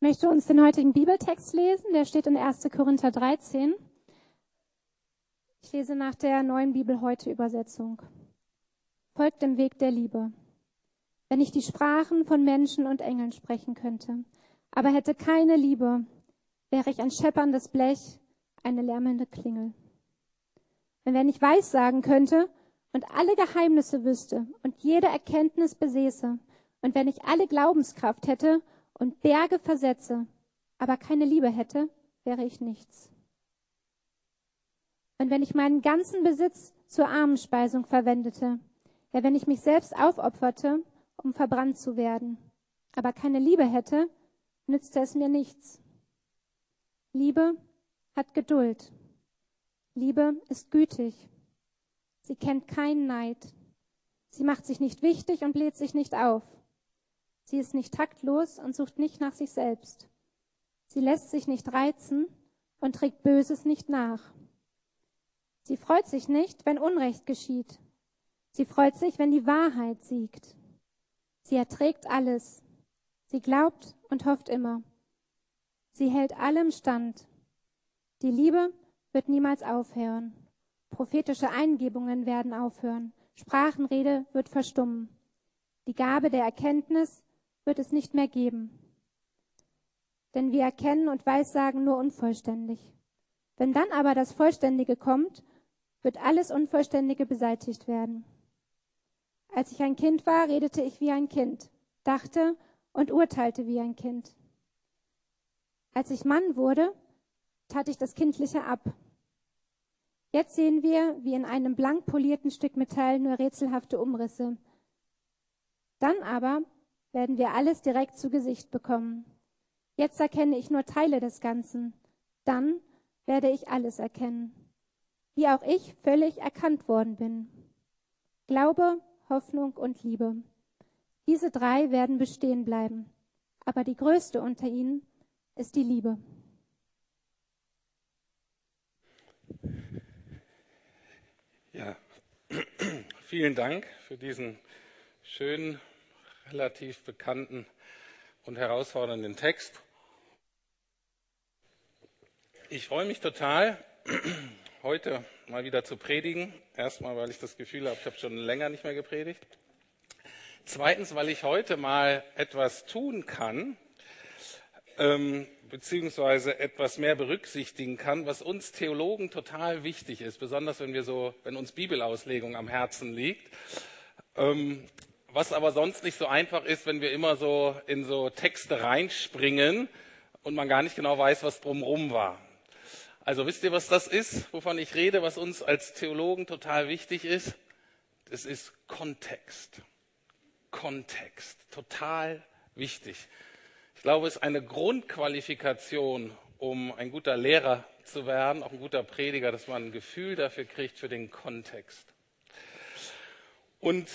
Ich möchte uns den heutigen Bibeltext lesen, der steht in 1. Korinther 13. Ich lese nach der neuen Bibel heute Übersetzung. Folgt dem Weg der Liebe. Wenn ich die Sprachen von Menschen und Engeln sprechen könnte, aber hätte keine Liebe, wäre ich ein schepperndes Blech, eine lärmende Klingel. Und wenn ich weiß sagen könnte und alle Geheimnisse wüsste und jede Erkenntnis besäße, und wenn ich alle Glaubenskraft hätte und Berge versetze, aber keine Liebe hätte, wäre ich nichts. Und wenn ich meinen ganzen Besitz zur Armenspeisung verwendete, ja, wenn ich mich selbst aufopferte, um verbrannt zu werden, aber keine Liebe hätte, nützte es mir nichts. Liebe hat Geduld. Liebe ist gütig. Sie kennt keinen Neid. Sie macht sich nicht wichtig und bläht sich nicht auf. Sie ist nicht taktlos und sucht nicht nach sich selbst. Sie lässt sich nicht reizen und trägt Böses nicht nach. Sie freut sich nicht, wenn Unrecht geschieht. Sie freut sich, wenn die Wahrheit siegt. Sie erträgt alles. Sie glaubt und hofft immer. Sie hält allem stand. Die Liebe wird niemals aufhören. Prophetische Eingebungen werden aufhören. Sprachenrede wird verstummen. Die Gabe der Erkenntnis wird es nicht mehr geben. Denn wir erkennen und weissagen nur unvollständig. Wenn dann aber das Vollständige kommt, wird alles Unvollständige beseitigt werden. Als ich ein Kind war, redete ich wie ein Kind, dachte und urteilte wie ein Kind. Als ich Mann wurde, tat ich das Kindliche ab. Jetzt sehen wir, wie in einem blank polierten Stück Metall nur rätselhafte Umrisse. Dann aber werden wir alles direkt zu Gesicht bekommen. Jetzt erkenne ich nur Teile des Ganzen. Dann werde ich alles erkennen. Wie auch ich völlig erkannt worden bin. Glaube, Hoffnung und Liebe. Diese drei werden bestehen bleiben. Aber die größte unter ihnen ist die Liebe. Ja, vielen Dank für diesen schönen, relativ bekannten und herausfordernden Text. Ich freue mich total, heute mal wieder zu predigen. Erstmal, weil ich das Gefühl habe, ich habe schon länger nicht mehr gepredigt. Zweitens, weil ich heute mal etwas tun kann, ähm, beziehungsweise etwas mehr berücksichtigen kann, was uns Theologen total wichtig ist, besonders wenn wir so, wenn uns Bibelauslegung am Herzen liegt. Ähm, was aber sonst nicht so einfach ist, wenn wir immer so in so Texte reinspringen und man gar nicht genau weiß, was drumherum war. Also wisst ihr, was das ist, wovon ich rede, was uns als Theologen total wichtig ist? Das ist Kontext. Kontext. Total wichtig. Ich glaube, es ist eine Grundqualifikation, um ein guter Lehrer zu werden, auch ein guter Prediger, dass man ein Gefühl dafür kriegt für den Kontext. Und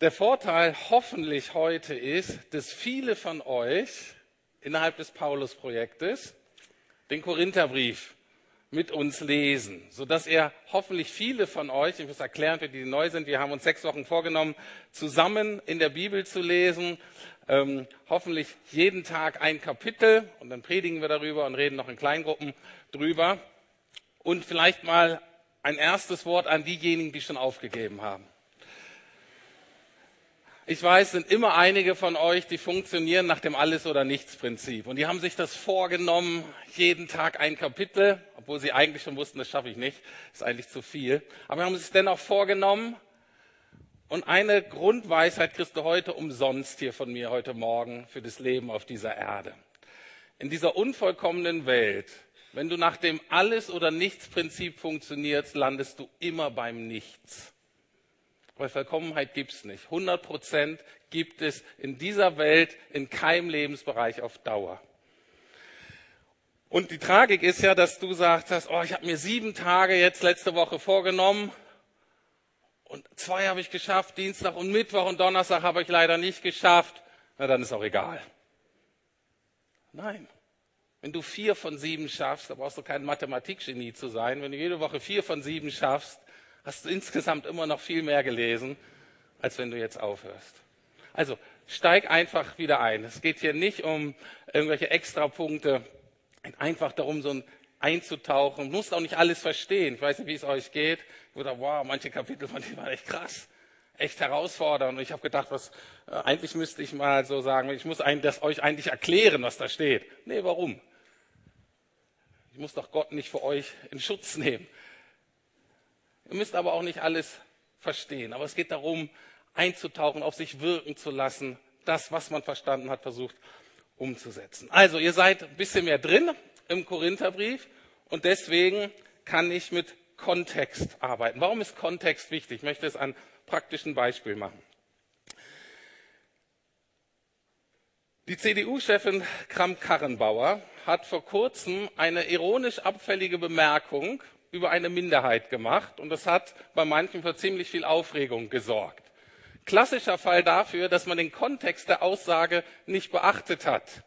der Vorteil hoffentlich heute ist, dass viele von euch innerhalb des Paulus-Projektes den Korintherbrief mit uns lesen, sodass ihr hoffentlich viele von euch, ich muss erklären für die, die neu sind, wir haben uns sechs Wochen vorgenommen, zusammen in der Bibel zu lesen, ähm, hoffentlich jeden Tag ein Kapitel und dann predigen wir darüber und reden noch in Kleingruppen drüber und vielleicht mal ein erstes Wort an diejenigen, die schon aufgegeben haben. Ich weiß, sind immer einige von euch, die funktionieren nach dem Alles- oder Nichts-Prinzip. Und die haben sich das vorgenommen, jeden Tag ein Kapitel, obwohl sie eigentlich schon wussten, das schaffe ich nicht, ist eigentlich zu viel. Aber haben sich dennoch vorgenommen. Und eine Grundweisheit kriegst du heute umsonst hier von mir heute Morgen für das Leben auf dieser Erde. In dieser unvollkommenen Welt, wenn du nach dem Alles- oder Nichts-Prinzip funktionierst, landest du immer beim Nichts. Weil Vollkommenheit gibt es nicht. 100 Prozent gibt es in dieser Welt in keinem Lebensbereich auf Dauer. Und die Tragik ist ja, dass du sagst, hast, oh, ich habe mir sieben Tage jetzt letzte Woche vorgenommen und zwei habe ich geschafft, Dienstag und Mittwoch und Donnerstag habe ich leider nicht geschafft. Na, dann ist auch egal. Nein. Wenn du vier von sieben schaffst, da brauchst du kein Mathematikgenie zu sein. Wenn du jede Woche vier von sieben schaffst, hast du insgesamt immer noch viel mehr gelesen, als wenn du jetzt aufhörst. Also steig einfach wieder ein. Es geht hier nicht um irgendwelche Extrapunkte, einfach darum, so ein einzutauchen. Du musst auch nicht alles verstehen. Ich weiß nicht, wie es euch geht. Ich dachte, wow, manche Kapitel von denen waren echt krass, echt herausfordernd. Und ich habe gedacht, was äh, eigentlich müsste ich mal so sagen, ich muss das euch eigentlich erklären, was da steht. Nee, warum? Ich muss doch Gott nicht für euch in Schutz nehmen. Ihr müsst aber auch nicht alles verstehen. Aber es geht darum, einzutauchen, auf sich wirken zu lassen, das, was man verstanden hat, versucht umzusetzen. Also, ihr seid ein bisschen mehr drin im Korintherbrief und deswegen kann ich mit Kontext arbeiten. Warum ist Kontext wichtig? Ich möchte es an praktischen Beispiel machen. Die CDU-Chefin Kramp-Karrenbauer hat vor kurzem eine ironisch abfällige Bemerkung über eine Minderheit gemacht und das hat bei manchen für ziemlich viel Aufregung gesorgt. Klassischer Fall dafür, dass man den Kontext der Aussage nicht beachtet hat.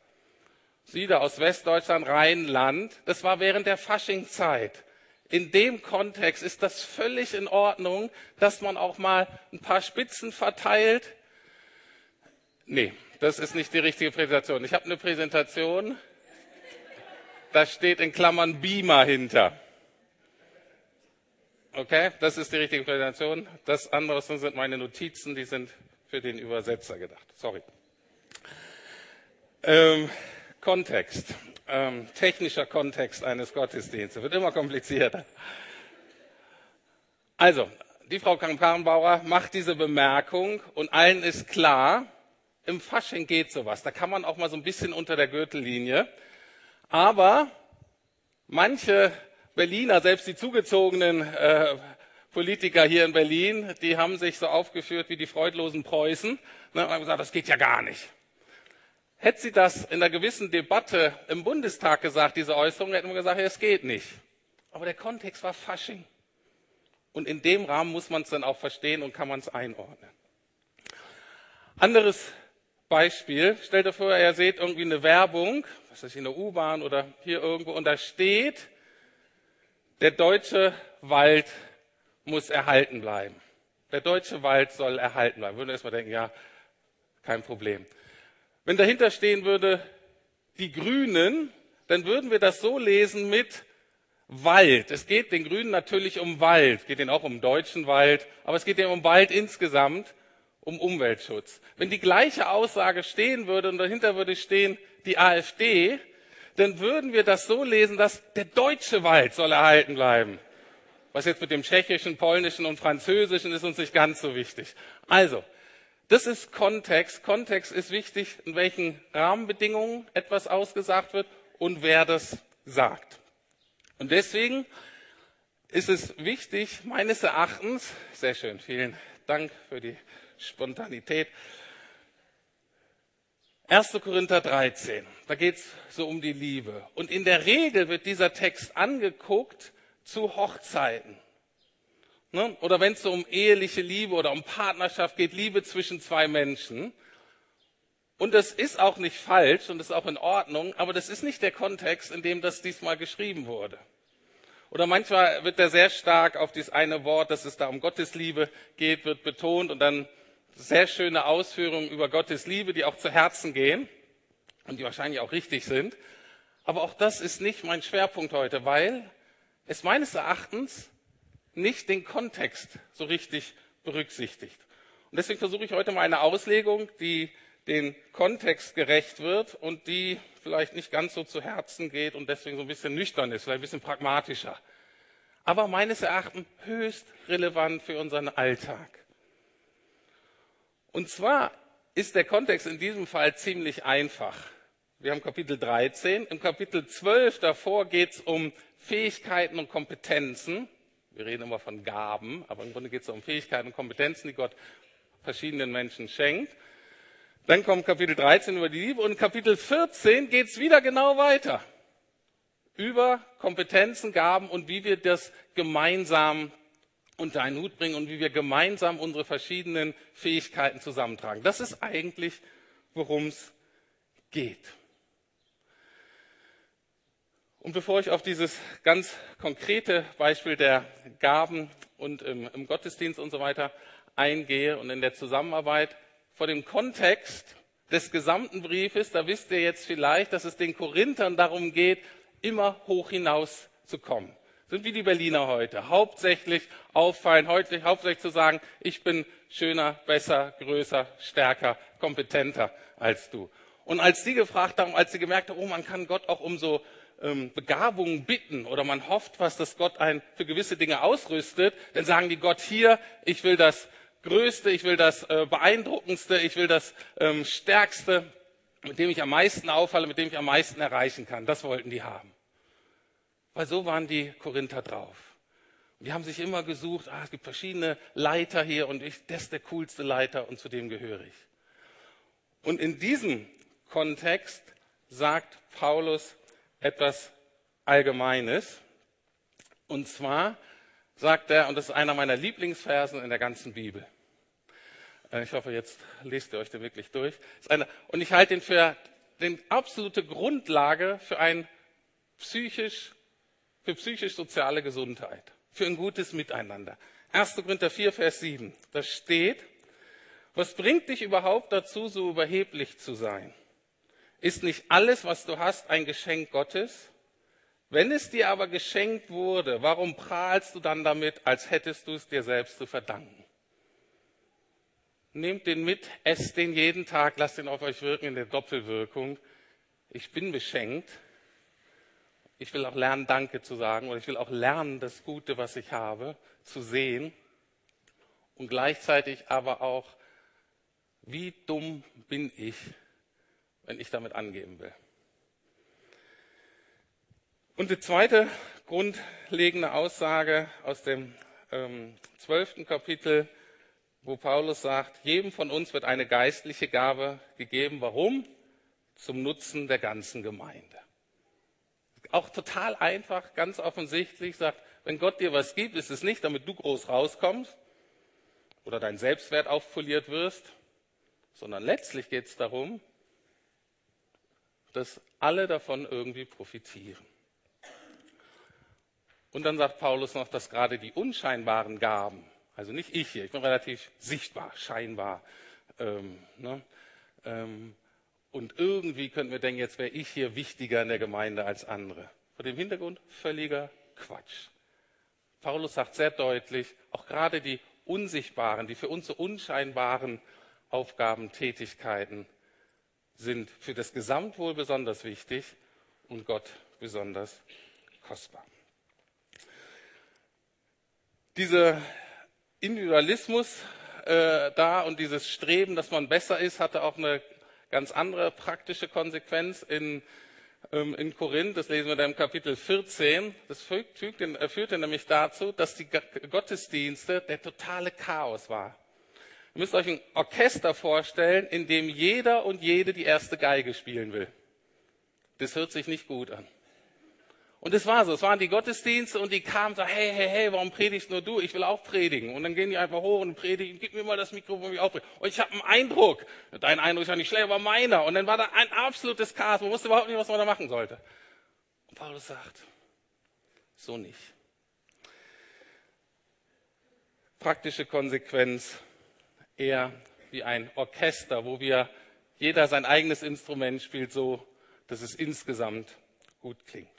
Sie da aus Westdeutschland, Rheinland, das war während der Faschingzeit. In dem Kontext ist das völlig in Ordnung, dass man auch mal ein paar Spitzen verteilt. Nee, das ist nicht die richtige Präsentation. Ich habe eine Präsentation, da steht in Klammern Beamer hinter. Okay, das ist die richtige Präsentation. Das andere sind meine Notizen, die sind für den Übersetzer gedacht. Sorry. Ähm, Kontext, ähm, technischer Kontext eines Gottesdienstes wird immer komplizierter. Also, die Frau Karrenbauer macht diese Bemerkung und allen ist klar, im Fasching geht sowas. Da kann man auch mal so ein bisschen unter der Gürtellinie. Aber manche Berliner, selbst die zugezogenen äh, Politiker hier in Berlin, die haben sich so aufgeführt wie die freudlosen Preußen ne, und haben gesagt, das geht ja gar nicht. Hätte sie das in einer gewissen Debatte im Bundestag gesagt, diese Äußerung, hätten wir gesagt, es geht nicht. Aber der Kontext war Fasching. Und in dem Rahmen muss man es dann auch verstehen und kann man es einordnen. Anderes Beispiel. Stellt euch vor, ihr seht irgendwie eine Werbung, was ist in der U-Bahn oder hier irgendwo, und da steht, der deutsche Wald muss erhalten bleiben. Der deutsche Wald soll erhalten bleiben. Würden wir erstmal denken, ja, kein Problem. Wenn dahinter stehen würde, die Grünen, dann würden wir das so lesen mit Wald. Es geht den Grünen natürlich um Wald, geht ihnen auch um deutschen Wald, aber es geht ihnen um Wald insgesamt, um Umweltschutz. Wenn die gleiche Aussage stehen würde und dahinter würde stehen die AfD, dann würden wir das so lesen, dass der deutsche Wald soll erhalten bleiben. Was jetzt mit dem tschechischen, polnischen und französischen ist uns nicht ganz so wichtig. Also, das ist Kontext. Kontext ist wichtig, in welchen Rahmenbedingungen etwas ausgesagt wird und wer das sagt. Und deswegen ist es wichtig, meines Erachtens, sehr schön, vielen Dank für die Spontanität. 1. Korinther 13, da geht es so um die Liebe. Und in der Regel wird dieser Text angeguckt zu Hochzeiten. Ne? Oder wenn es so um eheliche Liebe oder um Partnerschaft geht, Liebe zwischen zwei Menschen. Und das ist auch nicht falsch und ist auch in Ordnung, aber das ist nicht der Kontext, in dem das diesmal geschrieben wurde. Oder manchmal wird da sehr stark auf dieses eine Wort, dass es da um Gottes Liebe geht, wird betont und dann sehr schöne Ausführungen über Gottes Liebe, die auch zu Herzen gehen und die wahrscheinlich auch richtig sind. Aber auch das ist nicht mein Schwerpunkt heute, weil es meines Erachtens nicht den Kontext so richtig berücksichtigt. Und deswegen versuche ich heute mal eine Auslegung, die den Kontext gerecht wird und die vielleicht nicht ganz so zu Herzen geht und deswegen so ein bisschen nüchtern ist, vielleicht ein bisschen pragmatischer. Aber meines Erachtens höchst relevant für unseren Alltag. Und zwar ist der Kontext in diesem Fall ziemlich einfach. Wir haben Kapitel 13. Im Kapitel 12 davor geht es um Fähigkeiten und Kompetenzen. Wir reden immer von Gaben, aber im Grunde geht es um Fähigkeiten und Kompetenzen, die Gott verschiedenen Menschen schenkt. Dann kommt Kapitel 13 über die Liebe und Kapitel 14 geht es wieder genau weiter. Über Kompetenzen, Gaben und wie wir das gemeinsam unter einen Hut bringen und wie wir gemeinsam unsere verschiedenen Fähigkeiten zusammentragen. Das ist eigentlich, worum es geht. Und bevor ich auf dieses ganz konkrete Beispiel der Gaben und im, im Gottesdienst und so weiter eingehe und in der Zusammenarbeit, vor dem Kontext des gesamten Briefes, da wisst ihr jetzt vielleicht, dass es den Korinthern darum geht, immer hoch hinaus zu kommen. Sind wie die Berliner heute. Hauptsächlich auffallen, heute hauptsächlich zu sagen, ich bin schöner, besser, größer, stärker, kompetenter als du. Und als sie gefragt haben, als sie gemerkt haben, oh, man kann Gott auch um so ähm, Begabungen bitten oder man hofft was, dass Gott einen für gewisse Dinge ausrüstet, dann sagen die Gott hier, ich will das Größte, ich will das äh, Beeindruckendste, ich will das ähm, Stärkste, mit dem ich am meisten auffalle, mit dem ich am meisten erreichen kann. Das wollten die haben. Weil so waren die Korinther drauf. Die haben sich immer gesucht, ah, es gibt verschiedene Leiter hier und ich, das ist der coolste Leiter und zu dem gehöre ich. Und in diesem Kontext sagt Paulus etwas Allgemeines. Und zwar sagt er, und das ist einer meiner Lieblingsversen in der ganzen Bibel. Äh, ich hoffe, jetzt lest ihr euch den wirklich durch. und ich halte ihn für die absolute Grundlage für ein psychisch, für psychisch-soziale Gesundheit, für ein gutes Miteinander. 1. Korinther 4, Vers 7. Da steht, was bringt dich überhaupt dazu, so überheblich zu sein? Ist nicht alles, was du hast, ein Geschenk Gottes? Wenn es dir aber geschenkt wurde, warum prahlst du dann damit, als hättest du es dir selbst zu verdanken? Nehmt den mit, esst den jeden Tag, lasst ihn auf euch wirken in der Doppelwirkung. Ich bin beschenkt. Ich will auch lernen, Danke zu sagen oder ich will auch lernen, das Gute, was ich habe, zu sehen und gleichzeitig aber auch, wie dumm bin ich, wenn ich damit angeben will. Und die zweite grundlegende Aussage aus dem ähm, zwölften Kapitel, wo Paulus sagt, jedem von uns wird eine geistliche Gabe gegeben. Warum? Zum Nutzen der ganzen Gemeinde. Auch total einfach, ganz offensichtlich, sagt, wenn Gott dir was gibt, ist es nicht, damit du groß rauskommst oder dein Selbstwert aufpoliert wirst, sondern letztlich geht es darum, dass alle davon irgendwie profitieren. Und dann sagt Paulus noch, dass gerade die unscheinbaren Gaben, also nicht ich hier, ich bin relativ sichtbar, scheinbar, ähm, ne, ähm, und irgendwie könnten wir denken, jetzt wäre ich hier wichtiger in der Gemeinde als andere. Vor dem Hintergrund völliger Quatsch. Paulus sagt sehr deutlich, auch gerade die unsichtbaren, die für uns so unscheinbaren Aufgaben, Tätigkeiten sind für das Gesamtwohl besonders wichtig und Gott besonders kostbar. Dieser Individualismus äh, da und dieses Streben, dass man besser ist, hatte auch eine ganz andere praktische Konsequenz in, ähm, in Korinth. Das lesen wir da im Kapitel 14. Das führte, führte nämlich dazu, dass die Gottesdienste der totale Chaos war. Ihr müsst euch ein Orchester vorstellen, in dem jeder und jede die erste Geige spielen will. Das hört sich nicht gut an. Und es war so, es waren die Gottesdienste und die kamen so, hey, hey, hey, warum predigst nur du? Ich will auch predigen. Und dann gehen die einfach hoch und predigen, gib mir mal das Mikrofon, ich auch predigen. Und ich habe einen Eindruck, dein Eindruck ist ja nicht schlecht, aber meiner. Und dann war da ein absolutes Chaos, man wusste überhaupt nicht, was man da machen sollte. Und Paulus sagt, so nicht. Praktische Konsequenz, eher wie ein Orchester, wo wir jeder sein eigenes Instrument spielt, so dass es insgesamt gut klingt.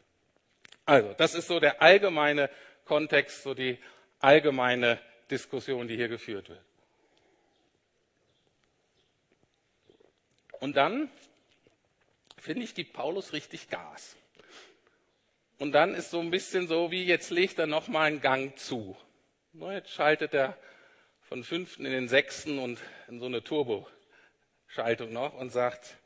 Also, das ist so der allgemeine Kontext, so die allgemeine Diskussion, die hier geführt wird. Und dann finde ich, gibt Paulus richtig Gas. Und dann ist so ein bisschen so, wie jetzt legt er nochmal einen Gang zu. Jetzt schaltet er von fünften in den sechsten und in so eine Turbo-Schaltung noch und sagt,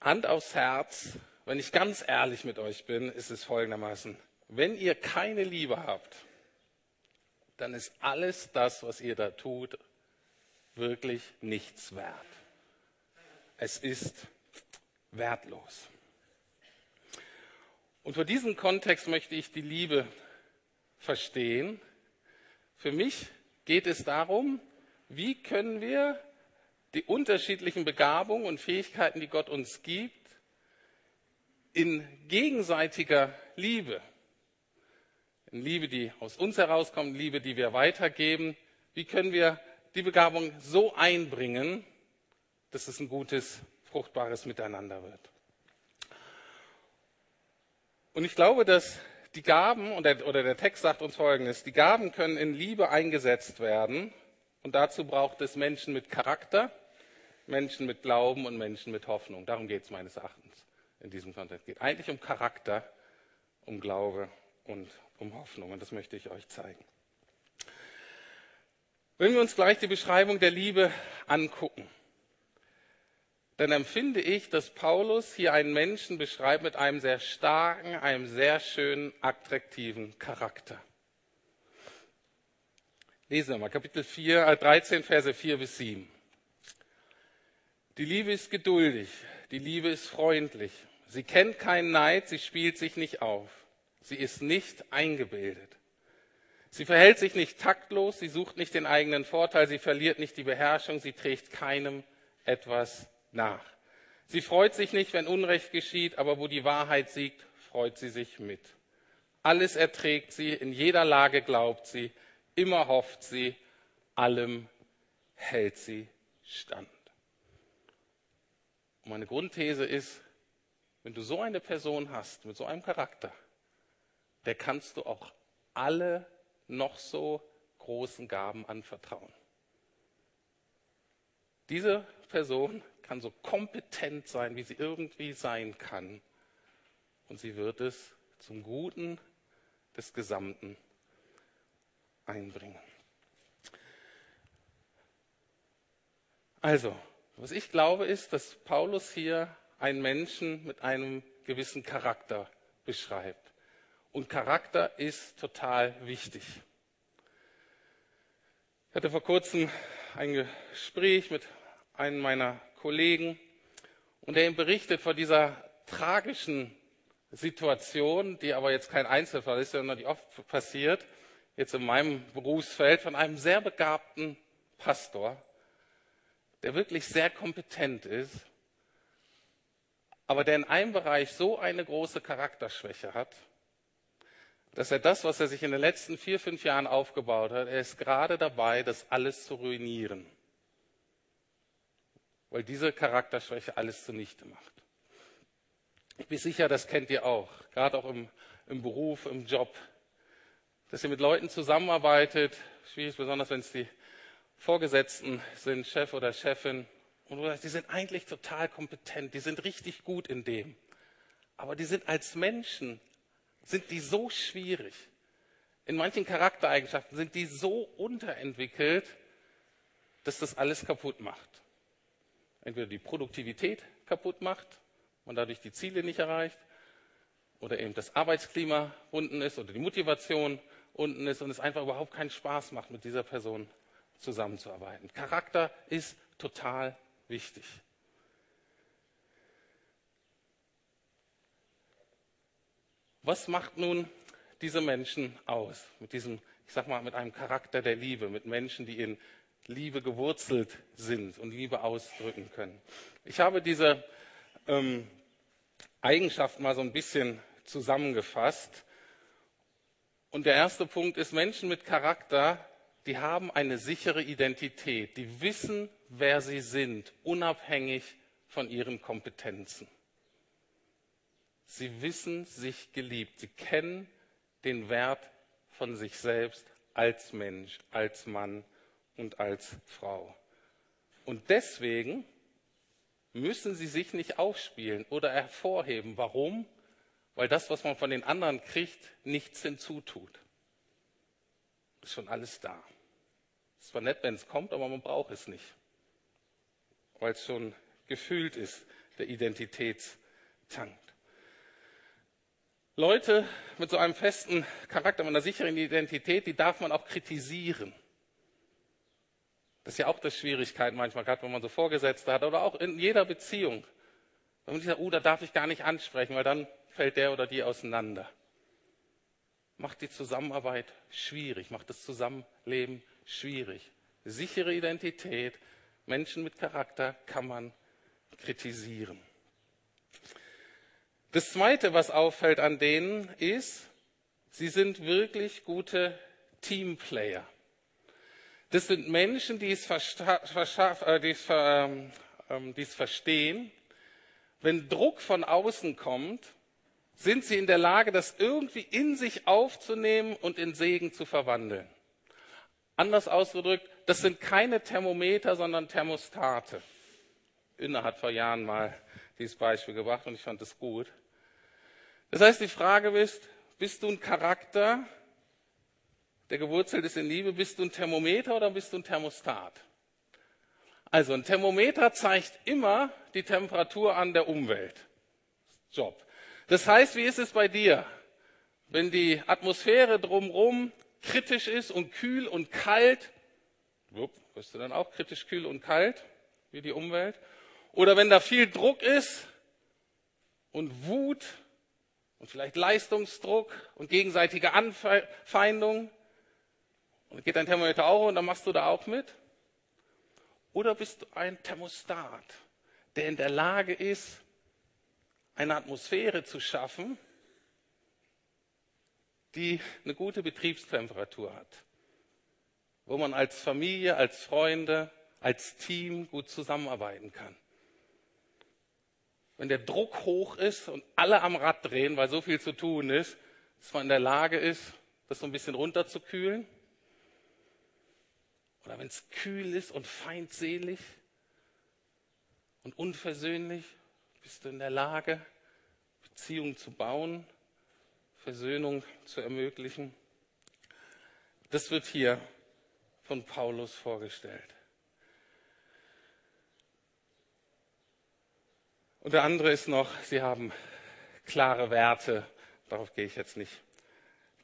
Hand aufs Herz, wenn ich ganz ehrlich mit euch bin, ist es folgendermaßen, wenn ihr keine Liebe habt, dann ist alles das, was ihr da tut, wirklich nichts wert. Es ist wertlos. Und vor diesem Kontext möchte ich die Liebe verstehen für mich geht es darum, wie können wir die unterschiedlichen Begabungen und Fähigkeiten, die Gott uns gibt, in gegenseitiger Liebe, in Liebe, die aus uns herauskommt, Liebe, die wir weitergeben, wie können wir die Begabung so einbringen, dass es ein gutes, fruchtbares Miteinander wird. Und ich glaube, dass die Gaben, oder der Text sagt uns Folgendes, die Gaben können in Liebe eingesetzt werden und dazu braucht es Menschen mit Charakter, Menschen mit Glauben und Menschen mit Hoffnung. Darum geht es meines Erachtens in diesem Kontext. Es geht eigentlich um Charakter, um Glaube und um Hoffnung. Und das möchte ich euch zeigen. Wenn wir uns gleich die Beschreibung der Liebe angucken, dann empfinde ich, dass Paulus hier einen Menschen beschreibt mit einem sehr starken, einem sehr schönen, attraktiven Charakter. Lesen wir mal Kapitel 4, 13, äh, Verse 4 bis 7. Die Liebe ist geduldig, die Liebe ist freundlich. Sie kennt keinen Neid, sie spielt sich nicht auf. Sie ist nicht eingebildet. Sie verhält sich nicht taktlos, sie sucht nicht den eigenen Vorteil, sie verliert nicht die Beherrschung, sie trägt keinem etwas nach. Sie freut sich nicht, wenn Unrecht geschieht, aber wo die Wahrheit siegt, freut sie sich mit. Alles erträgt sie, in jeder Lage glaubt sie, immer hofft sie, allem hält sie stand. Und meine Grundthese ist, wenn du so eine Person hast, mit so einem Charakter, der kannst du auch alle noch so großen Gaben anvertrauen. Diese Person kann so kompetent sein, wie sie irgendwie sein kann. Und sie wird es zum Guten des Gesamten einbringen. Also, was ich glaube, ist, dass Paulus hier einen Menschen mit einem gewissen Charakter beschreibt. Und Charakter ist total wichtig. Ich hatte vor kurzem ein Gespräch mit einem meiner Kollegen und der ihm berichtet von dieser tragischen Situation, die aber jetzt kein Einzelfall ist, sondern die oft passiert, jetzt in meinem Berufsfeld, von einem sehr begabten Pastor, der wirklich sehr kompetent ist, aber der in einem Bereich so eine große Charakterschwäche hat, dass er das, was er sich in den letzten vier, fünf Jahren aufgebaut hat, er ist gerade dabei, das alles zu ruinieren weil diese Charakterschwäche alles zunichte macht. Ich bin sicher, das kennt ihr auch, gerade auch im, im Beruf, im Job, dass ihr mit Leuten zusammenarbeitet, schwierig besonders, wenn es die Vorgesetzten sind, Chef oder Chefin, und du sagst, die sind eigentlich total kompetent, die sind richtig gut in dem. Aber die sind als Menschen, sind die so schwierig. In manchen Charaktereigenschaften sind die so unterentwickelt, dass das alles kaputt macht entweder die Produktivität kaputt macht und dadurch die Ziele nicht erreicht oder eben das Arbeitsklima unten ist oder die Motivation unten ist und es einfach überhaupt keinen Spaß macht, mit dieser Person zusammenzuarbeiten. Charakter ist total wichtig. Was macht nun diese Menschen aus? Mit diesem, ich sag mal, mit einem Charakter der Liebe, mit Menschen, die in Liebe gewurzelt sind und Liebe ausdrücken können. Ich habe diese ähm, Eigenschaften mal so ein bisschen zusammengefasst. Und der erste Punkt ist, Menschen mit Charakter, die haben eine sichere Identität, die wissen, wer sie sind, unabhängig von ihren Kompetenzen. Sie wissen sich geliebt, sie kennen den Wert von sich selbst als Mensch, als Mann, und als Frau. Und deswegen müssen sie sich nicht aufspielen oder hervorheben. Warum? Weil das, was man von den anderen kriegt, nichts hinzutut. Ist schon alles da. Ist zwar nett, wenn es kommt, aber man braucht es nicht. Weil es schon gefüllt ist, der Identitätstank. Leute mit so einem festen Charakter, mit einer sicheren Identität, die darf man auch kritisieren. Das ist ja auch das Schwierigkeit manchmal, gerade wenn man so Vorgesetzte hat oder auch in jeder Beziehung. Wenn man sagt, oh, da darf ich gar nicht ansprechen, weil dann fällt der oder die auseinander. Macht die Zusammenarbeit schwierig, macht das Zusammenleben schwierig. Sichere Identität, Menschen mit Charakter kann man kritisieren. Das Zweite, was auffällt an denen, ist, sie sind wirklich gute Teamplayer. Das sind Menschen, die es, äh, die es, ähm, die es verstehen. Wenn Druck von außen kommt, sind sie in der Lage, das irgendwie in sich aufzunehmen und in Segen zu verwandeln. Anders ausgedrückt, das sind keine Thermometer, sondern Thermostate. Inne hat vor Jahren mal dieses Beispiel gebracht und ich fand es gut. Das heißt, die Frage ist, bist du ein Charakter, der gewurzelt ist in Liebe? Bist du ein Thermometer oder bist du ein Thermostat? Also ein Thermometer zeigt immer die Temperatur an der Umwelt. Job. Das heißt, wie ist es bei dir? Wenn die Atmosphäre drumherum kritisch ist und kühl und kalt, wirst du dann auch kritisch kühl und kalt wie die Umwelt? Oder wenn da viel Druck ist und Wut und vielleicht Leistungsdruck und gegenseitige Anfeindung, und geht dein Thermometer auch und dann machst du da auch mit? Oder bist du ein Thermostat, der in der Lage ist, eine Atmosphäre zu schaffen, die eine gute Betriebstemperatur hat, wo man als Familie, als Freunde, als Team gut zusammenarbeiten kann. Wenn der Druck hoch ist und alle am Rad drehen, weil so viel zu tun ist, dass man in der Lage ist, das so ein bisschen runterzukühlen. Oder wenn es kühl ist und feindselig und unversöhnlich, bist du in der Lage, Beziehungen zu bauen, Versöhnung zu ermöglichen. Das wird hier von Paulus vorgestellt. Und der andere ist noch, sie haben klare Werte. Darauf gehe ich jetzt nicht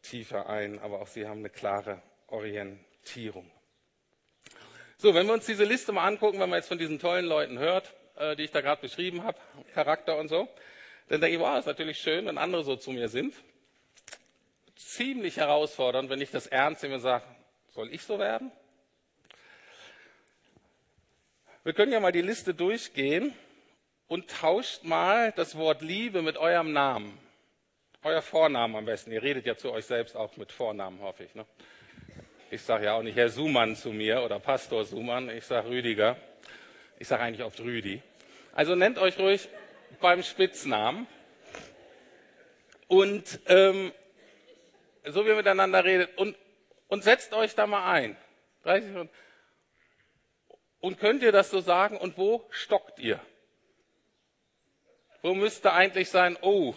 tiefer ein, aber auch sie haben eine klare Orientierung. So, wenn wir uns diese Liste mal angucken, wenn man jetzt von diesen tollen Leuten hört, äh, die ich da gerade beschrieben habe, Charakter und so, dann denke ich, wow, ist natürlich schön, wenn andere so zu mir sind. Ziemlich herausfordernd, wenn ich das ernst nehme und sage, soll ich so werden? Wir können ja mal die Liste durchgehen und tauscht mal das Wort Liebe mit eurem Namen. Euer Vornamen am besten. Ihr redet ja zu euch selbst auch mit Vornamen, hoffe ich. Ne? Ich sage ja auch nicht Herr Sumann zu mir oder Pastor Sumann, ich sage Rüdiger. Ich sage eigentlich oft Rüdi. Also nennt euch ruhig beim Spitznamen. Und ähm, so wie ihr miteinander redet und, und setzt euch da mal ein. 30 Minuten. Und könnt ihr das so sagen? Und wo stockt ihr? Wo müsste eigentlich sein, oh,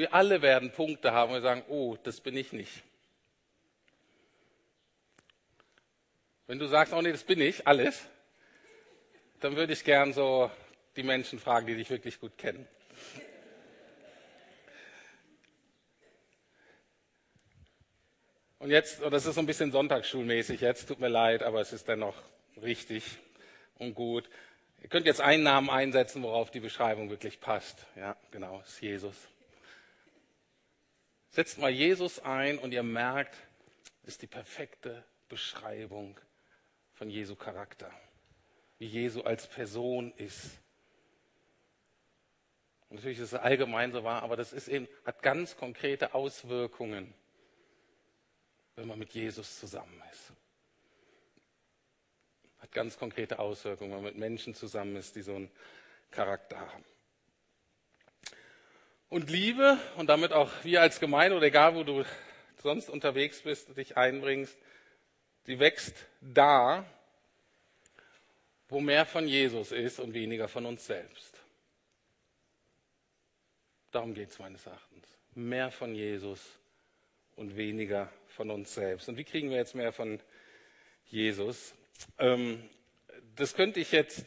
Wir alle werden Punkte haben, wo wir sagen, oh, das bin ich nicht. Wenn du sagst, oh nee, das bin ich, alles, dann würde ich gern so die Menschen fragen, die dich wirklich gut kennen. Und jetzt, und das ist so ein bisschen sonntagsschulmäßig jetzt, tut mir leid, aber es ist dennoch richtig und gut. Ihr könnt jetzt einen Namen einsetzen, worauf die Beschreibung wirklich passt. Ja, genau, ist Jesus. Setzt mal Jesus ein und ihr merkt, ist die perfekte Beschreibung von Jesu Charakter, wie Jesu als Person ist. Und natürlich ist es allgemein so wahr, aber das ist eben, hat ganz konkrete Auswirkungen, wenn man mit Jesus zusammen ist. Hat ganz konkrete Auswirkungen, wenn man mit Menschen zusammen ist, die so einen Charakter haben. Und Liebe und damit auch wir als Gemeinde oder egal wo du sonst unterwegs bist und dich einbringst, die wächst da, wo mehr von Jesus ist und weniger von uns selbst. Darum geht es meines Erachtens. Mehr von Jesus und weniger von uns selbst. Und wie kriegen wir jetzt mehr von Jesus? Ähm, das könnte ich jetzt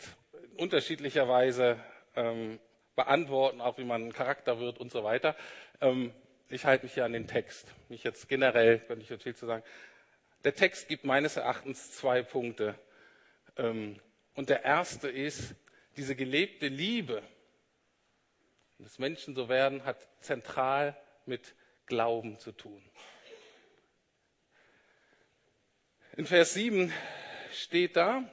unterschiedlicherweise ähm, beantworten, auch wie man ein Charakter wird und so weiter. Ähm, ich halte mich hier an den Text. Nicht jetzt generell, könnte ich jetzt viel zu sagen. Der Text gibt meines Erachtens zwei Punkte. Ähm, und der erste ist, diese gelebte Liebe, dass Menschen so werden, hat zentral mit Glauben zu tun. In Vers 7 steht da,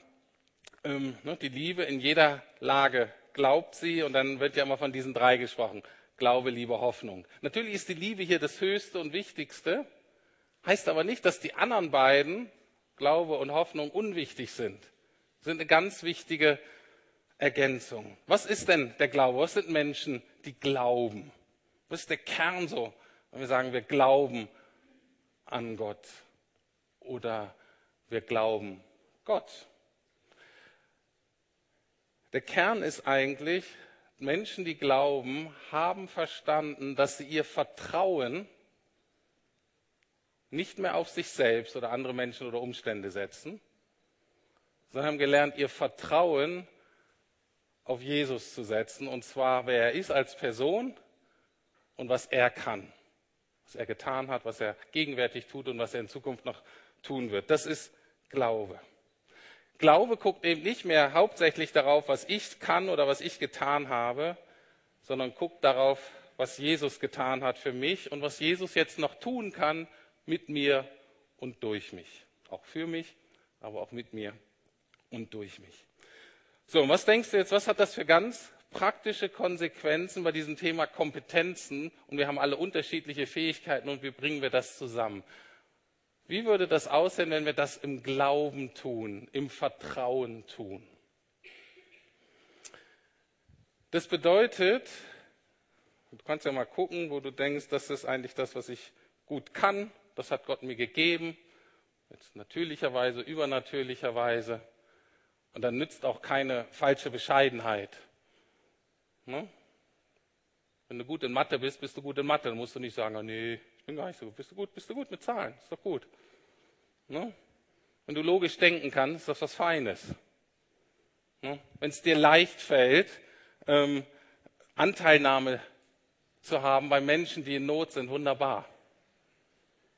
ähm, ne, die Liebe in jeder Lage glaubt sie und dann wird ja immer von diesen drei gesprochen. Glaube, Liebe, Hoffnung. Natürlich ist die Liebe hier das Höchste und Wichtigste, heißt aber nicht, dass die anderen beiden, Glaube und Hoffnung, unwichtig sind. Das sind eine ganz wichtige Ergänzung. Was ist denn der Glaube? Was sind Menschen, die glauben? Was ist der Kern so, wenn wir sagen, wir glauben an Gott oder wir glauben Gott? Der Kern ist eigentlich, Menschen, die glauben, haben verstanden, dass sie ihr Vertrauen nicht mehr auf sich selbst oder andere Menschen oder Umstände setzen, sondern haben gelernt, ihr Vertrauen auf Jesus zu setzen, und zwar wer er ist als Person und was er kann, was er getan hat, was er gegenwärtig tut und was er in Zukunft noch tun wird. Das ist Glaube. Glaube guckt eben nicht mehr hauptsächlich darauf, was ich kann oder was ich getan habe, sondern guckt darauf, was Jesus getan hat für mich und was Jesus jetzt noch tun kann mit mir und durch mich. Auch für mich, aber auch mit mir und durch mich. So, und was denkst du jetzt, was hat das für ganz praktische Konsequenzen bei diesem Thema Kompetenzen? Und wir haben alle unterschiedliche Fähigkeiten und wie bringen wir das zusammen? Wie würde das aussehen, wenn wir das im Glauben tun, im Vertrauen tun? Das bedeutet, du kannst ja mal gucken, wo du denkst, das ist eigentlich das, was ich gut kann, das hat Gott mir gegeben, jetzt natürlicherweise, übernatürlicherweise. Und dann nützt auch keine falsche Bescheidenheit. Ne? Wenn du gut in Mathe bist, bist du gut in Mathe. Dann musst du nicht sagen, oh nee, bin gar nicht so gut. Bist du gut? Bist du gut mit Zahlen? Ist doch gut. Ne? Wenn du logisch denken kannst, ist das was Feines. Ne? Wenn es dir leicht fällt, ähm, Anteilnahme zu haben bei Menschen, die in Not sind, wunderbar.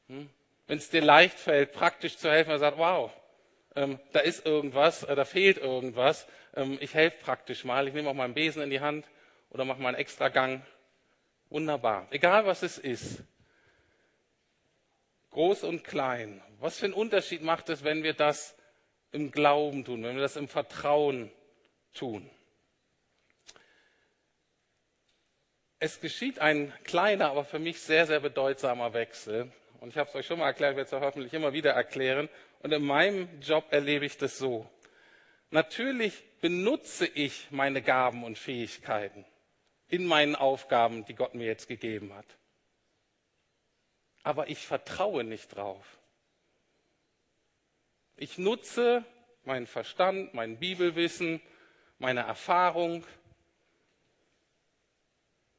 Hm? Wenn es dir leicht fällt, praktisch zu helfen, und sagt, wow, ähm, da ist irgendwas, äh, da fehlt irgendwas, ähm, ich helfe praktisch mal, ich nehme auch mal einen Besen in die Hand oder mache mal einen extra Gang. Wunderbar. Egal was es ist groß und klein. Was für einen Unterschied macht es, wenn wir das im Glauben tun, wenn wir das im Vertrauen tun? Es geschieht ein kleiner, aber für mich sehr, sehr bedeutsamer Wechsel. Und ich habe es euch schon mal erklärt, werde es auch hoffentlich immer wieder erklären. Und in meinem Job erlebe ich das so. Natürlich benutze ich meine Gaben und Fähigkeiten in meinen Aufgaben, die Gott mir jetzt gegeben hat aber ich vertraue nicht drauf. Ich nutze meinen Verstand, mein Bibelwissen, meine Erfahrung.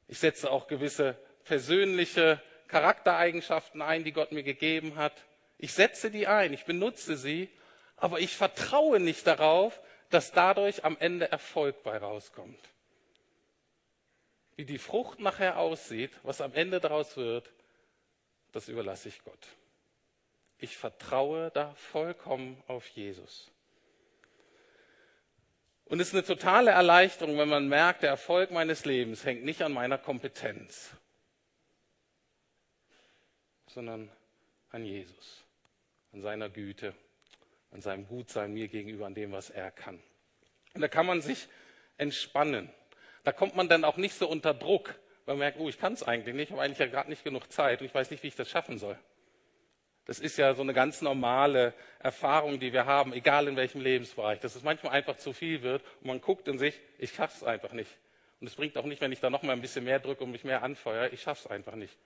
Ich setze auch gewisse persönliche Charaktereigenschaften ein, die Gott mir gegeben hat. Ich setze die ein, ich benutze sie, aber ich vertraue nicht darauf, dass dadurch am Ende Erfolg bei rauskommt. Wie die Frucht nachher aussieht, was am Ende daraus wird, das überlasse ich Gott. Ich vertraue da vollkommen auf Jesus. Und es ist eine totale Erleichterung, wenn man merkt, der Erfolg meines Lebens hängt nicht an meiner Kompetenz, sondern an Jesus, an seiner Güte, an seinem Gutsein mir gegenüber, an dem, was er kann. Und da kann man sich entspannen. Da kommt man dann auch nicht so unter Druck, man merkt, oh, ich kann es eigentlich nicht, ich habe eigentlich ja gerade nicht genug Zeit und ich weiß nicht, wie ich das schaffen soll. Das ist ja so eine ganz normale Erfahrung, die wir haben, egal in welchem Lebensbereich, dass es manchmal einfach zu viel wird und man guckt in sich, ich schaffe es einfach nicht. Und es bringt auch nicht, wenn ich da noch mal ein bisschen mehr drücke und mich mehr anfeuere, ich schaffe es einfach nicht.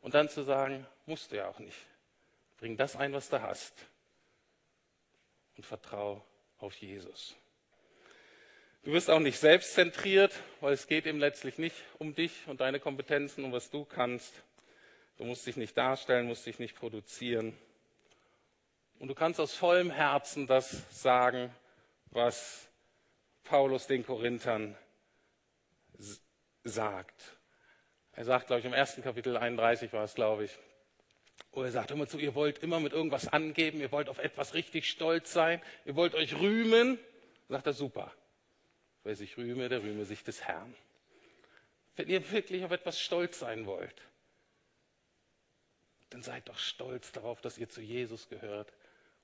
Und dann zu sagen, musst du ja auch nicht. Bring das ein, was du hast. Und vertrau auf Jesus. Du wirst auch nicht selbstzentriert, weil es geht eben letztlich nicht um dich und deine Kompetenzen und was du kannst. Du musst dich nicht darstellen, musst dich nicht produzieren. Und du kannst aus vollem Herzen das sagen, was Paulus den Korinthern sagt. Er sagt, glaube ich, im ersten Kapitel 31 war es, glaube ich, wo er sagt immer zu, ihr wollt immer mit irgendwas angeben, ihr wollt auf etwas richtig stolz sein, ihr wollt euch rühmen. Sagt er, super. Wer sich rühme, der rühme sich des Herrn. Wenn ihr wirklich auf etwas stolz sein wollt, dann seid doch stolz darauf, dass ihr zu Jesus gehört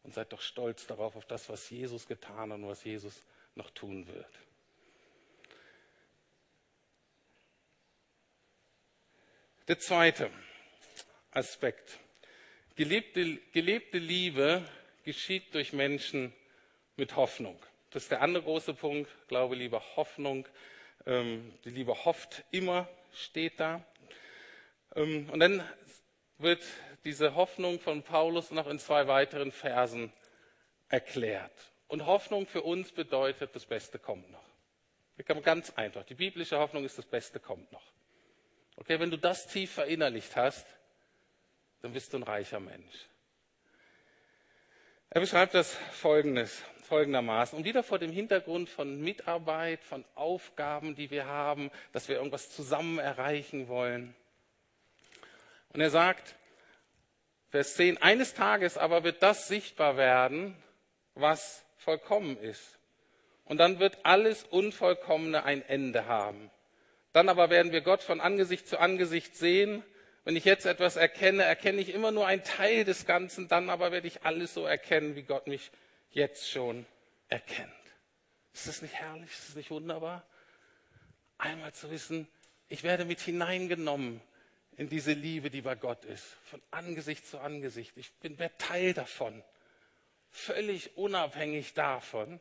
und seid doch stolz darauf, auf das, was Jesus getan und was Jesus noch tun wird. Der zweite Aspekt. Gelebte, gelebte Liebe geschieht durch Menschen mit Hoffnung. Das ist der andere große Punkt. Glaube, Liebe, Hoffnung. Ähm, die Liebe hofft immer, steht da. Ähm, und dann wird diese Hoffnung von Paulus noch in zwei weiteren Versen erklärt. Und Hoffnung für uns bedeutet, das Beste kommt noch. Ganz einfach. Die biblische Hoffnung ist, das Beste kommt noch. Okay, wenn du das tief verinnerlicht hast, dann bist du ein reicher Mensch. Er beschreibt das folgendes, folgendermaßen. Und wieder vor dem Hintergrund von Mitarbeit, von Aufgaben, die wir haben, dass wir irgendwas zusammen erreichen wollen. Und er sagt, Vers 10, eines Tages aber wird das sichtbar werden, was vollkommen ist. Und dann wird alles Unvollkommene ein Ende haben. Dann aber werden wir Gott von Angesicht zu Angesicht sehen. Wenn ich jetzt etwas erkenne, erkenne ich immer nur einen Teil des Ganzen, dann aber werde ich alles so erkennen, wie Gott mich jetzt schon erkennt. Ist das nicht herrlich? Ist das nicht wunderbar? Einmal zu wissen, ich werde mit hineingenommen in diese Liebe, die bei Gott ist, von Angesicht zu Angesicht. Ich bin Teil davon, völlig unabhängig davon,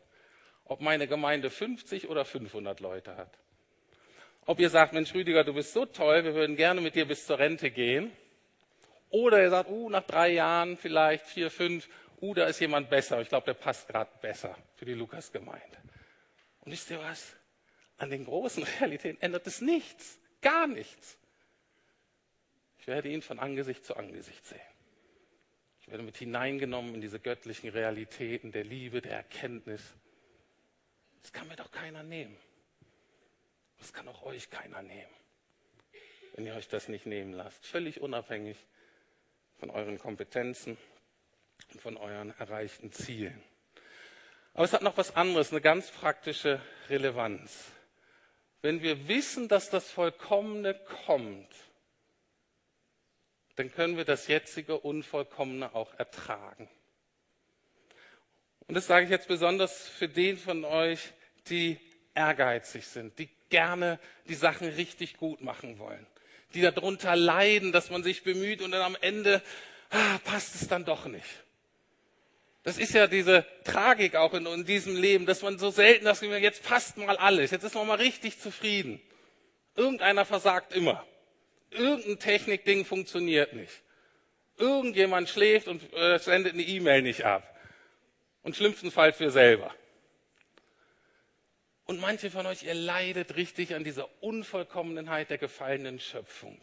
ob meine Gemeinde 50 oder 500 Leute hat. Ob ihr sagt, Mensch Rüdiger, du bist so toll, wir würden gerne mit dir bis zur Rente gehen. Oder ihr sagt, uh, nach drei Jahren vielleicht, vier, fünf, uh, da ist jemand besser. Ich glaube, der passt gerade besser für die Lukas-Gemeinde. Und wisst ihr was? An den großen Realitäten ändert es nichts. Gar nichts. Ich werde ihn von Angesicht zu Angesicht sehen. Ich werde mit hineingenommen in diese göttlichen Realitäten der Liebe, der Erkenntnis. Das kann mir doch keiner nehmen. Das kann auch euch keiner nehmen, wenn ihr euch das nicht nehmen lasst. Völlig unabhängig von euren Kompetenzen und von euren erreichten Zielen. Aber es hat noch was anderes, eine ganz praktische Relevanz. Wenn wir wissen, dass das Vollkommene kommt, dann können wir das jetzige Unvollkommene auch ertragen. Und das sage ich jetzt besonders für den von euch, die ehrgeizig sind, die gerne die Sachen richtig gut machen wollen, die darunter leiden, dass man sich bemüht und dann am Ende ah, passt es dann doch nicht. Das ist ja diese Tragik auch in, in diesem Leben, dass man so selten das Gefühl jetzt passt mal alles, jetzt ist man mal richtig zufrieden. Irgendeiner versagt immer. Irgendein Technikding funktioniert nicht. Irgendjemand schläft und äh, sendet eine E-Mail nicht ab. Und schlimmstenfalls für selber. Und manche von euch, ihr leidet richtig an dieser Unvollkommenheit der gefallenen Schöpfung.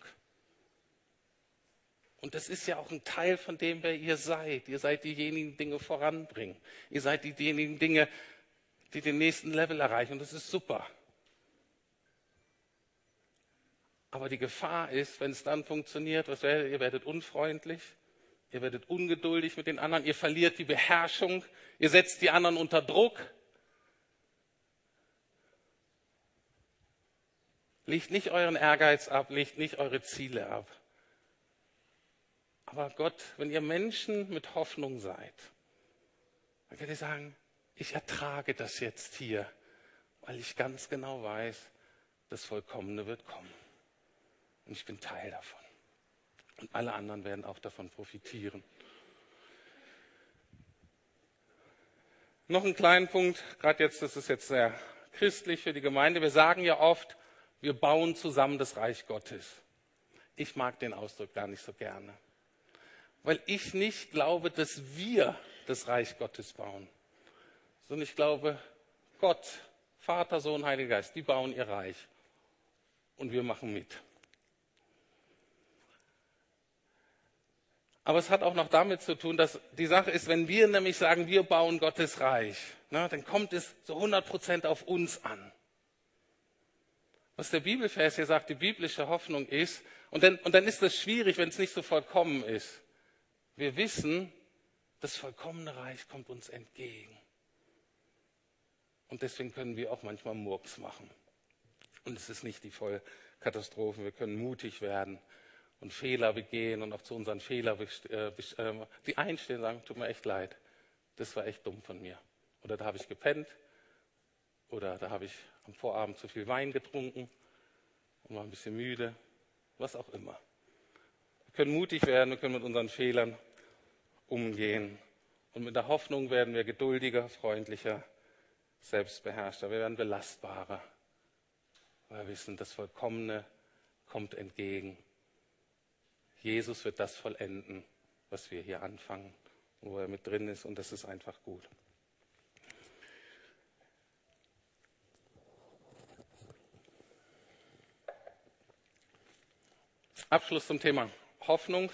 Und das ist ja auch ein Teil von dem, wer ihr seid. Ihr seid diejenigen, die Dinge voranbringen. Ihr seid diejenigen Dinge, die den nächsten Level erreichen. Und das ist super. Aber die Gefahr ist, wenn es dann funktioniert, was werdet ihr? Werdet unfreundlich, ihr werdet ungeduldig mit den anderen, ihr verliert die Beherrschung, ihr setzt die anderen unter Druck, Legt nicht euren Ehrgeiz ab, legt nicht eure Ziele ab. Aber Gott, wenn ihr Menschen mit Hoffnung seid, dann könnt ihr sagen, ich ertrage das jetzt hier, weil ich ganz genau weiß, das Vollkommene wird kommen. Und ich bin Teil davon. Und alle anderen werden auch davon profitieren. Noch einen kleinen Punkt, gerade jetzt, das ist jetzt sehr christlich für die Gemeinde. Wir sagen ja oft, wir bauen zusammen das Reich Gottes. Ich mag den Ausdruck gar nicht so gerne, weil ich nicht glaube, dass wir das Reich Gottes bauen, sondern ich glaube, Gott, Vater, Sohn, Heiliger Geist, die bauen ihr Reich und wir machen mit. Aber es hat auch noch damit zu tun, dass die Sache ist, wenn wir nämlich sagen, wir bauen Gottes Reich, ne, dann kommt es zu 100 Prozent auf uns an was der Bibelvers hier sagt, die biblische Hoffnung ist, und dann, und dann ist das schwierig, wenn es nicht so vollkommen ist. Wir wissen, das vollkommene Reich kommt uns entgegen. Und deswegen können wir auch manchmal Murks machen. Und es ist nicht die Vollkatastrophe. Wir können mutig werden und Fehler begehen und auch zu unseren Fehlern äh, die einstehen und sagen, tut mir echt leid. das war echt dumm von mir. Oder da habe ich gepennt. Oder da habe ich am Vorabend zu viel Wein getrunken und war ein bisschen müde. Was auch immer. Wir können mutig werden, wir können mit unseren Fehlern umgehen. Und mit der Hoffnung werden wir geduldiger, freundlicher, selbstbeherrschter. Wir werden belastbarer, weil wir wissen, das Vollkommene kommt entgegen. Jesus wird das vollenden, was wir hier anfangen, wo er mit drin ist, und das ist einfach gut. Abschluss zum Thema Hoffnung.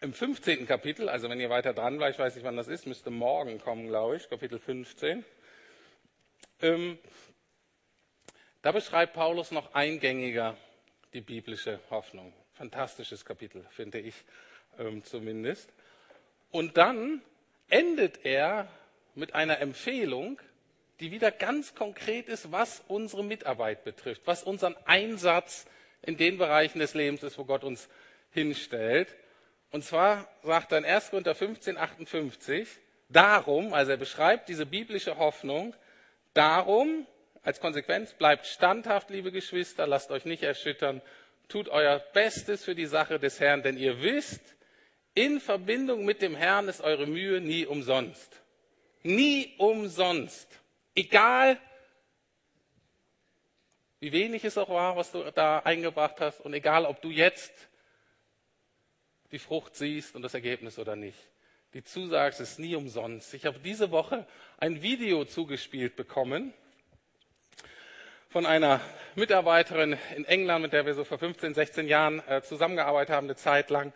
Im 15. Kapitel, also wenn ihr weiter dran bleibt, ich weiß nicht, wann das ist, müsste morgen kommen, glaube ich, Kapitel 15. Ähm, da beschreibt Paulus noch eingängiger die biblische Hoffnung. Fantastisches Kapitel, finde ich ähm, zumindest. Und dann endet er mit einer Empfehlung, die wieder ganz konkret ist, was unsere Mitarbeit betrifft, was unseren Einsatz in den Bereichen des Lebens ist, wo Gott uns hinstellt. Und zwar sagt er in 1. Korinther 15, 58, darum, also er beschreibt diese biblische Hoffnung, darum, als Konsequenz, bleibt standhaft, liebe Geschwister, lasst euch nicht erschüttern, tut euer Bestes für die Sache des Herrn, denn ihr wisst, in Verbindung mit dem Herrn ist eure Mühe nie umsonst. Nie umsonst. Egal, wie wenig es auch war, was du da eingebracht hast, und egal, ob du jetzt die Frucht siehst und das Ergebnis oder nicht. Die Zusage ist nie umsonst. Ich habe diese Woche ein Video zugespielt bekommen von einer Mitarbeiterin in England, mit der wir so vor 15, 16 Jahren äh, zusammengearbeitet haben, eine Zeit lang,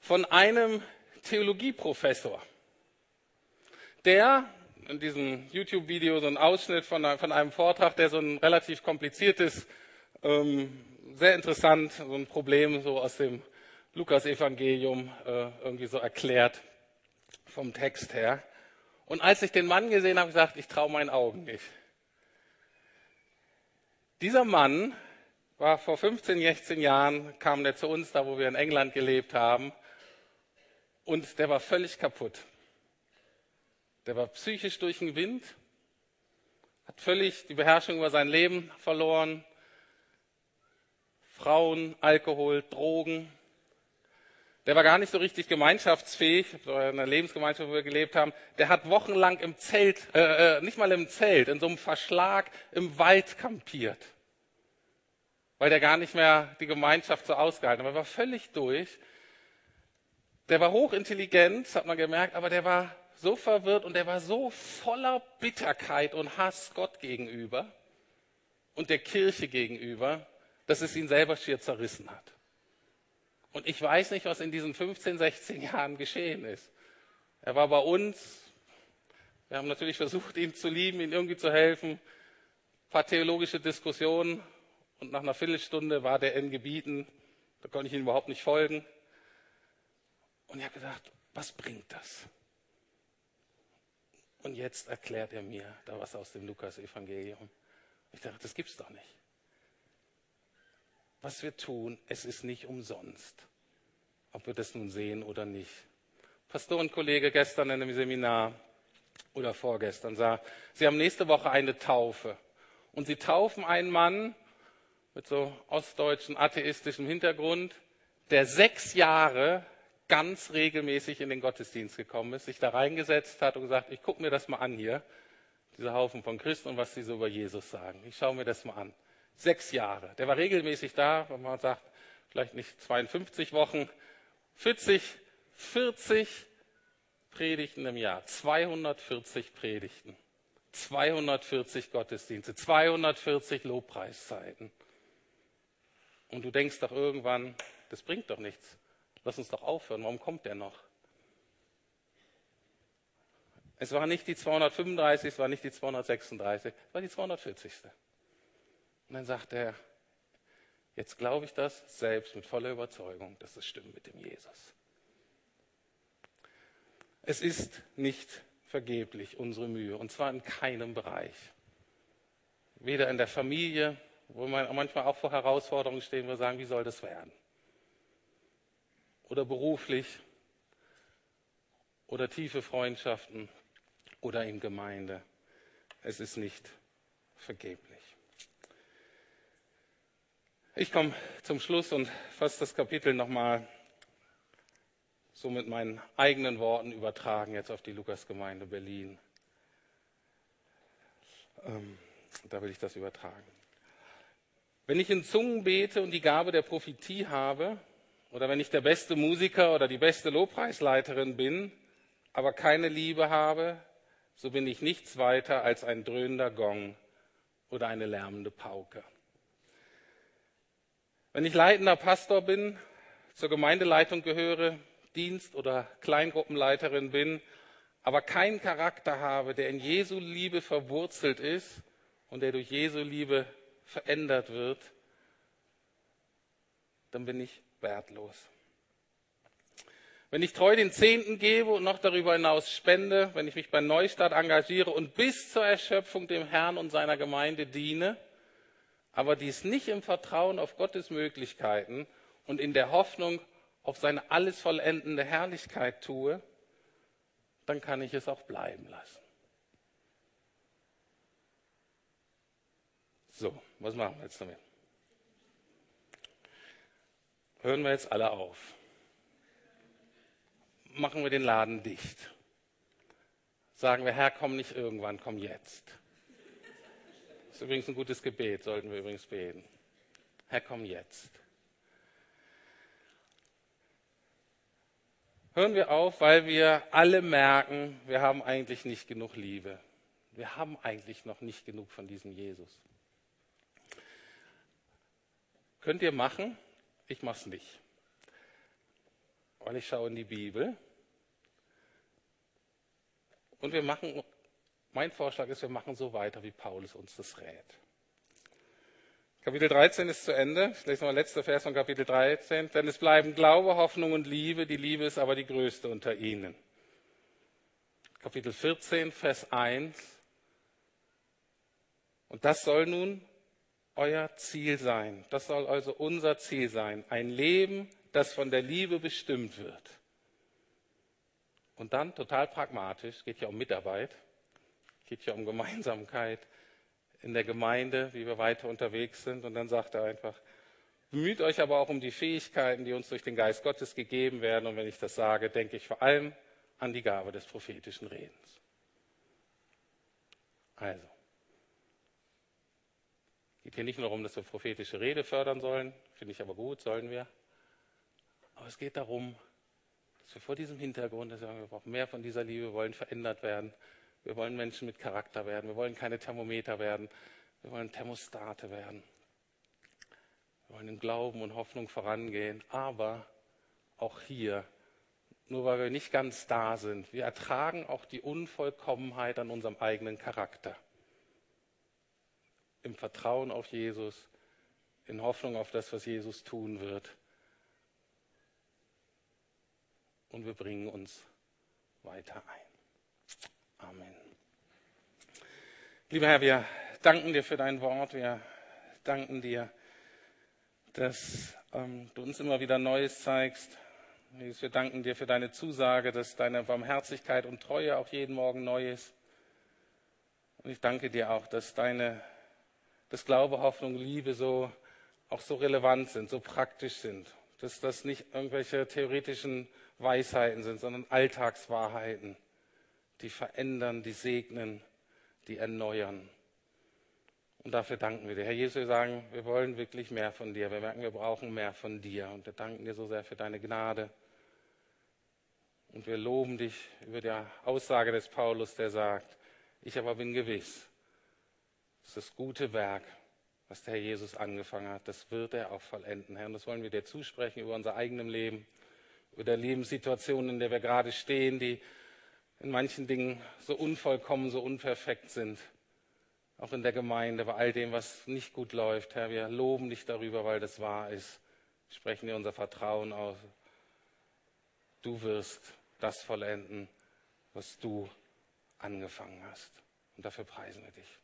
von einem Theologieprofessor, der in diesem YouTube-Video so einen Ausschnitt von, von, einem Vortrag, der so ein relativ kompliziertes, ähm, sehr interessant, so ein Problem so aus dem Lukas-Evangelium äh, irgendwie so erklärt vom Text her. Und als ich den Mann gesehen habe, gesagt, ich traue meinen Augen nicht. Dieser Mann war vor 15, 16 Jahren, kam der zu uns, da wo wir in England gelebt haben, und der war völlig kaputt. Der war psychisch durch den Wind, hat völlig die Beherrschung über sein Leben verloren. Frauen, Alkohol, Drogen. Der war gar nicht so richtig gemeinschaftsfähig, in einer Lebensgemeinschaft, wo wir gelebt haben. Der hat wochenlang im Zelt, äh, äh, nicht mal im Zelt, in so einem Verschlag im Wald kampiert. Weil der gar nicht mehr die Gemeinschaft so ausgehalten hat. Er war völlig durch. Der war hochintelligent, hat man gemerkt, aber der war so verwirrt und der war so voller Bitterkeit und Hass Gott gegenüber und der Kirche gegenüber, dass es ihn selber schier zerrissen hat. Und ich weiß nicht, was in diesen 15, 16 Jahren geschehen ist. Er war bei uns. Wir haben natürlich versucht, ihn zu lieben, ihm irgendwie zu helfen. Ein paar theologische Diskussionen. Und nach einer Viertelstunde war der in Gebieten, da konnte ich ihm überhaupt nicht folgen. Und ich habe gedacht, was bringt das? Und jetzt erklärt er mir da was aus dem Lukas-Evangelium. Ich dachte, das gibt's doch nicht was wir tun, es ist nicht umsonst, ob wir das nun sehen oder nicht. Pastorenkollege gestern in einem Seminar oder vorgestern sah, sie haben nächste Woche eine Taufe und sie taufen einen Mann mit so ostdeutschen atheistischem Hintergrund, der sechs Jahre ganz regelmäßig in den Gottesdienst gekommen ist, sich da reingesetzt hat und gesagt, ich gucke mir das mal an hier, dieser Haufen von Christen und was sie so über Jesus sagen. Ich schaue mir das mal an sechs Jahre. Der war regelmäßig da, wenn man sagt, vielleicht nicht 52 Wochen, 40, 40 Predigten im Jahr, 240 Predigten, 240 Gottesdienste, 240 Lobpreiszeiten. Und du denkst doch irgendwann, das bringt doch nichts. Lass uns doch aufhören. Warum kommt der noch? Es war nicht die 235, es war nicht die 236, es war die 240. Und dann sagt er, jetzt glaube ich das selbst mit voller Überzeugung, dass es stimmt mit dem Jesus. Es ist nicht vergeblich unsere Mühe, und zwar in keinem Bereich. Weder in der Familie, wo man manchmal auch vor Herausforderungen stehen, wo wir sagen, wie soll das werden? Oder beruflich. oder tiefe Freundschaften oder in Gemeinde. Es ist nicht vergeblich. Ich komme zum Schluss und fasse das Kapitel nochmal so mit meinen eigenen Worten übertragen jetzt auf die Lukasgemeinde Berlin. Ähm, da will ich das übertragen. Wenn ich in Zungen bete und die Gabe der Prophetie habe, oder wenn ich der beste Musiker oder die beste Lobpreisleiterin bin, aber keine Liebe habe, so bin ich nichts weiter als ein dröhnender Gong oder eine lärmende Pauke. Wenn ich leitender Pastor bin, zur Gemeindeleitung gehöre, Dienst- oder Kleingruppenleiterin bin, aber keinen Charakter habe, der in Jesu Liebe verwurzelt ist und der durch Jesu Liebe verändert wird, dann bin ich wertlos. Wenn ich treu den Zehnten gebe und noch darüber hinaus spende, wenn ich mich bei Neustadt engagiere und bis zur Erschöpfung dem Herrn und seiner Gemeinde diene, aber dies nicht im Vertrauen auf Gottes Möglichkeiten und in der Hoffnung auf seine alles vollendende Herrlichkeit tue, dann kann ich es auch bleiben lassen. So, was machen wir jetzt damit? Hören wir jetzt alle auf. Machen wir den Laden dicht. Sagen wir, Herr, komm nicht irgendwann, komm jetzt. Ist übrigens ein gutes Gebet, sollten wir übrigens beten. Herr, komm jetzt. Hören wir auf, weil wir alle merken, wir haben eigentlich nicht genug Liebe. Wir haben eigentlich noch nicht genug von diesem Jesus. Könnt ihr machen? Ich mache es nicht. Weil ich schaue in die Bibel. Und wir machen, mein Vorschlag ist, wir machen so weiter, wie Paulus uns das rät. Kapitel 13 ist zu Ende. Ich lese mal letzter Vers von Kapitel 13. Denn es bleiben Glaube, Hoffnung und Liebe. Die Liebe ist aber die größte unter ihnen. Kapitel 14, Vers 1. Und das soll nun euer Ziel sein. Das soll also unser Ziel sein. Ein Leben, das von der Liebe bestimmt wird. Und dann total pragmatisch, geht ja um Mitarbeit, geht ja um Gemeinsamkeit in der Gemeinde, wie wir weiter unterwegs sind. Und dann sagt er einfach, bemüht euch aber auch um die Fähigkeiten, die uns durch den Geist Gottes gegeben werden. Und wenn ich das sage, denke ich vor allem an die Gabe des prophetischen Redens. Also, geht hier nicht nur darum, dass wir prophetische Rede fördern sollen, finde ich aber gut, sollen wir. Aber es geht darum, dass wir vor diesem Hintergrund sagen, wir brauchen mehr von dieser Liebe, wir wollen verändert werden. Wir wollen Menschen mit Charakter werden. Wir wollen keine Thermometer werden. Wir wollen Thermostate werden. Wir wollen in Glauben und Hoffnung vorangehen. Aber auch hier, nur weil wir nicht ganz da sind, wir ertragen auch die Unvollkommenheit an unserem eigenen Charakter im Vertrauen auf Jesus, in Hoffnung auf das, was Jesus tun wird. Und wir bringen uns weiter ein. Amen. Lieber Herr, wir danken dir für dein Wort. Wir danken dir, dass ähm, du uns immer wieder Neues zeigst. Wir danken dir für deine Zusage, dass deine Barmherzigkeit und Treue auch jeden Morgen neu ist. Und ich danke dir auch, dass deine dass Glaube, Hoffnung, Liebe so auch so relevant sind, so praktisch sind, dass das nicht irgendwelche theoretischen Weisheiten sind, sondern Alltagswahrheiten, die verändern, die segnen, die erneuern. Und dafür danken wir dir. Herr Jesus, wir sagen, wir wollen wirklich mehr von dir. Wir merken, wir brauchen mehr von dir. Und wir danken dir so sehr für deine Gnade. Und wir loben dich über die Aussage des Paulus, der sagt, ich aber bin gewiss, das ist das gute Werk, was der Herr Jesus angefangen hat. Das wird er auch vollenden, Herr. Und das wollen wir dir zusprechen über unser eigenes Leben, über der Lebenssituation, in der wir gerade stehen, die in manchen Dingen so unvollkommen, so unperfekt sind. Auch in der Gemeinde, bei all dem, was nicht gut läuft. Herr, wir loben dich darüber, weil das wahr ist. Sprechen dir unser Vertrauen aus. Du wirst das vollenden, was du angefangen hast. Und dafür preisen wir dich.